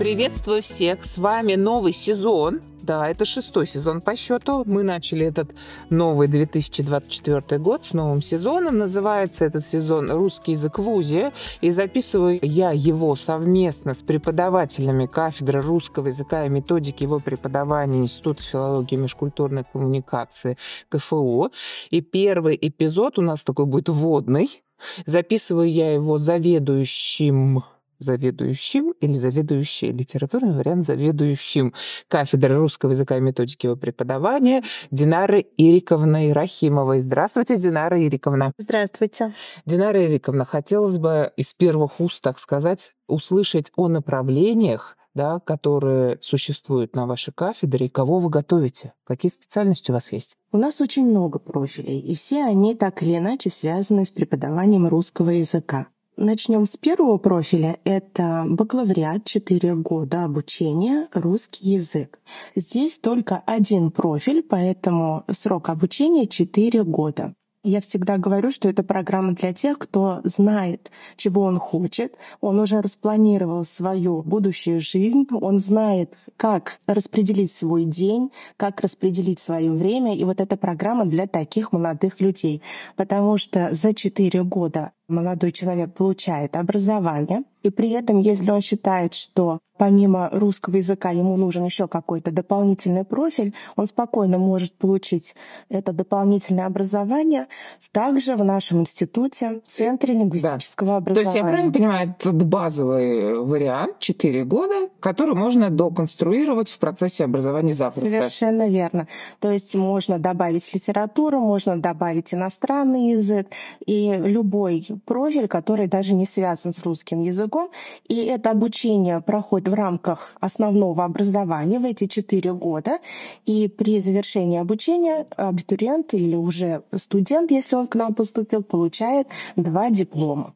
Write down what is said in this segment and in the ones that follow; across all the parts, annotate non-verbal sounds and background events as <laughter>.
Приветствую всех! С вами новый сезон. Да, это шестой сезон по счету. Мы начали этот новый 2024 год с новым сезоном. Называется этот сезон «Русский язык в УЗИ». И записываю я его совместно с преподавателями кафедры русского языка и методики его преподавания Института филологии и межкультурной коммуникации КФУ. И первый эпизод у нас такой будет вводный. Записываю я его заведующим заведующим или заведующей, литературный вариант заведующим кафедры русского языка и методики его преподавания Динары Ириковной Рахимовой. Здравствуйте, Динара Ириковна. Здравствуйте. Динара Ириковна, хотелось бы из первых уст, так сказать, услышать о направлениях, да, которые существуют на вашей кафедре, и кого вы готовите? Какие специальности у вас есть? У нас очень много профилей, и все они так или иначе связаны с преподаванием русского языка. Начнем с первого профиля. Это бакалавриат, 4 года обучения, русский язык. Здесь только один профиль, поэтому срок обучения 4 года. Я всегда говорю, что это программа для тех, кто знает, чего он хочет, он уже распланировал свою будущую жизнь, он знает, как распределить свой день, как распределить свое время. И вот эта программа для таких молодых людей. Потому что за четыре года молодой человек получает образование, и при этом, если он считает, что помимо русского языка ему нужен еще какой-то дополнительный профиль, он спокойно может получить это дополнительное образование также в нашем институте, в Центре лингвистического да. образования. То есть я правильно понимаю, это базовый вариант, 4 года, который можно доконструировать в процессе образования запросто. Совершенно верно. То есть можно добавить литературу, можно добавить иностранный язык и любой профиль, который даже не связан с русским языком. И это обучение проходит в рамках основного образования в эти четыре года. И при завершении обучения абитуриент или уже студент, если он к нам поступил, получает два диплома.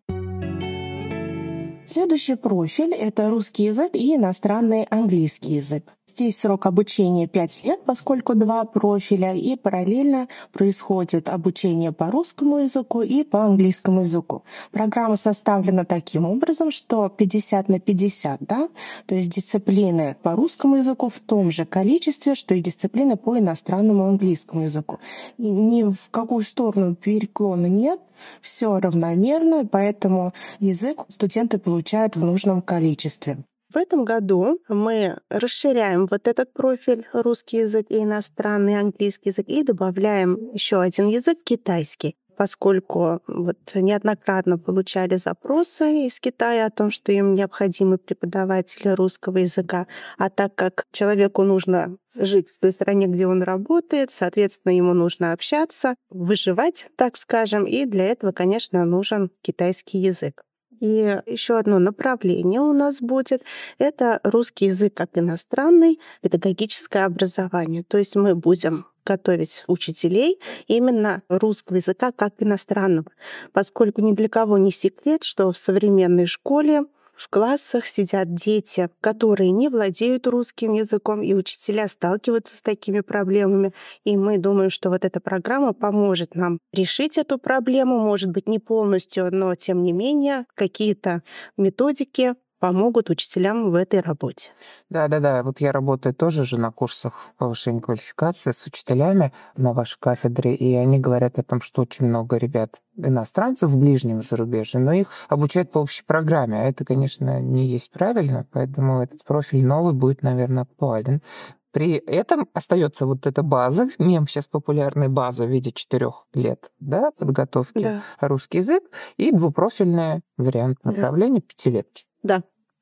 Следующий профиль — это русский язык и иностранный английский язык. Здесь срок обучения 5 лет, поскольку два профиля, и параллельно происходит обучение по русскому языку и по английскому языку. Программа составлена таким образом, что 50 на 50, да, то есть дисциплины по русскому языку в том же количестве, что и дисциплины по иностранному английскому языку. И ни в какую сторону переклона нет, все равномерно, поэтому язык студенты получают в нужном количестве. В этом году мы расширяем вот этот профиль русский язык и иностранный английский язык и добавляем еще один язык китайский поскольку вот неоднократно получали запросы из Китая о том, что им необходимы преподаватели русского языка, а так как человеку нужно жить в той стране, где он работает, соответственно, ему нужно общаться, выживать, так скажем, и для этого, конечно, нужен китайский язык. И еще одно направление у нас будет — это русский язык как иностранный, педагогическое образование. То есть мы будем готовить учителей именно русского языка как иностранного, поскольку ни для кого не секрет, что в современной школе в классах сидят дети, которые не владеют русским языком, и учителя сталкиваются с такими проблемами. И мы думаем, что вот эта программа поможет нам решить эту проблему, может быть, не полностью, но тем не менее какие-то методики помогут учителям в этой работе. Да, да, да. Вот я работаю тоже же на курсах повышения квалификации с учителями на вашей кафедре, и они говорят о том, что очень много ребят иностранцев в ближнем зарубежье, но их обучают по общей программе. А это, конечно, не есть правильно, поэтому этот профиль новый будет, наверное, актуален. При этом остается вот эта база, мем сейчас популярная база в виде четырех лет да, подготовки да. русский язык и двупрофильный вариант направления да. пятилетки. Да.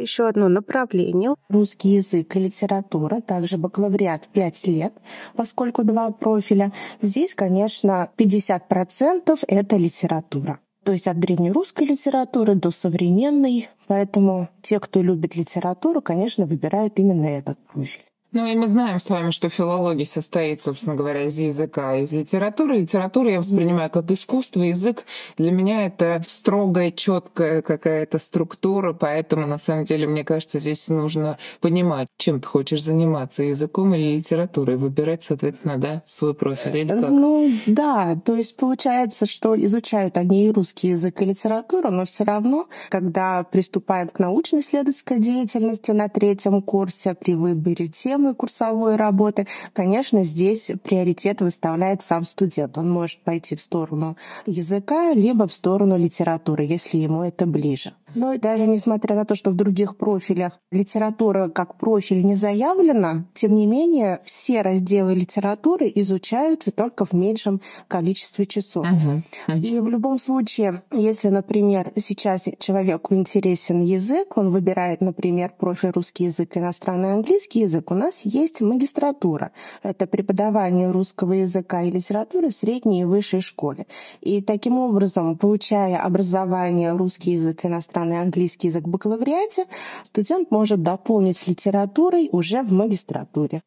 Еще одно направление — русский язык и литература, также бакалавриат 5 лет, поскольку два профиля. Здесь, конечно, 50% — это литература. то есть от древнерусской литературы до современной. Поэтому те, кто любит литературу, конечно, выбирают именно этот профиль. Ну и мы знаем с вами, что филология состоит, собственно говоря, из языка, из литературы. Литературу я воспринимаю как искусство, язык для меня это строгая, четкая какая-то структура, поэтому на самом деле, мне кажется, здесь нужно понимать, чем ты хочешь заниматься, языком или литературой, выбирать, соответственно, да, свой профиль или как? Ну да, то есть получается, что изучают они и русский язык, и литературу, но все равно, когда приступаем к научно-исследовательской деятельности на третьем курсе при выборе тем, темы курсовой работы, конечно, здесь приоритет выставляет сам студент. Он может пойти в сторону языка, либо в сторону литературы, если ему это ближе. Но даже несмотря на то, что в других профилях литература как профиль не заявлена, тем не менее все разделы литературы изучаются только в меньшем количестве часов. Uh-huh. И в любом случае, если, например, сейчас человеку интересен язык, он выбирает, например, профиль русский язык, иностранный английский язык, у нас есть магистратура. Это преподавание русского языка и литературы в средней и высшей школе. И таким образом, получая образование русский язык, иностранный английский язык в бакалавриате, студент может дополнить литературой уже в магистратуре.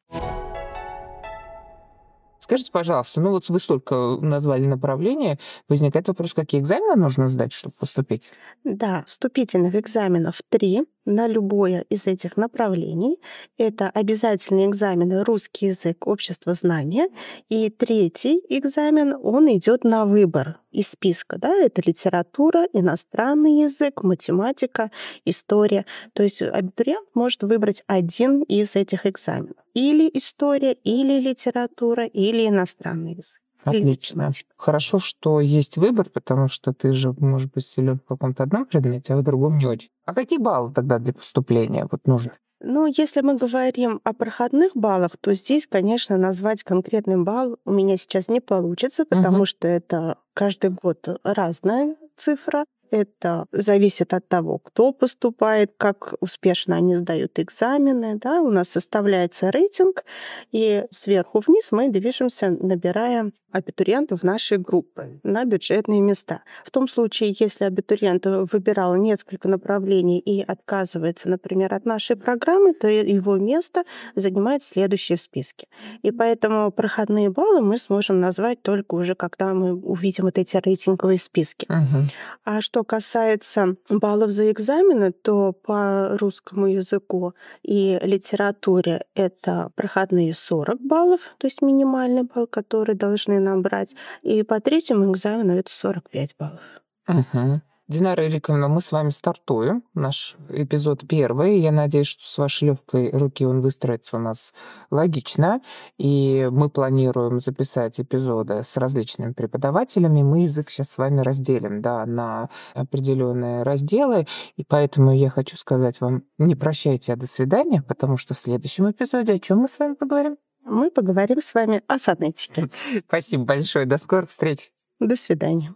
Скажите, пожалуйста, ну вот вы столько назвали направления, возникает вопрос, какие экзамены нужно сдать, чтобы поступить? Да, вступительных экзаменов три на любое из этих направлений. Это обязательные экзамены русский язык, общество знания. И третий экзамен, он идет на выбор из списка. Да? Это литература, иностранный язык, математика, история. То есть абитуриент может выбрать один из этих экзаменов. Или история, или литература, или иностранный язык. Отлично. Хорошо, что есть выбор, потому что ты же, может быть, силен в каком-то одном предмете, а в другом не очень. А какие баллы тогда для поступления вот нужны? Ну, если мы говорим о проходных баллах, то здесь, конечно, назвать конкретный балл у меня сейчас не получится, потому угу. что это каждый год разная цифра. Это зависит от того, кто поступает, как успешно они сдают экзамены. Да? У нас составляется рейтинг, и сверху вниз мы движемся, набирая абитуриентов нашей группы на бюджетные места. В том случае, если абитуриент выбирал несколько направлений и отказывается, например, от нашей программы, то его место занимает следующее в списке. И поэтому проходные баллы мы сможем назвать только уже, когда мы увидим вот эти рейтинговые списки. Угу. А что касается баллов за экзамены, то по русскому языку и литературе это проходные 40 баллов, то есть минимальный балл, который должны набрать. И по третьему экзамену это 45 баллов. Угу. Динара Ириковна, мы с вами стартуем. Наш эпизод первый. Я надеюсь, что с вашей легкой руки он выстроится у нас логично. И мы планируем записать эпизоды с различными преподавателями. Мы язык сейчас с вами разделим да, на определенные разделы. И поэтому я хочу сказать вам не прощайте, а до свидания, потому что в следующем эпизоде о чем мы с вами поговорим? Мы поговорим с вами о фонетике. <laughs> Спасибо большое. До скорых встреч. До свидания.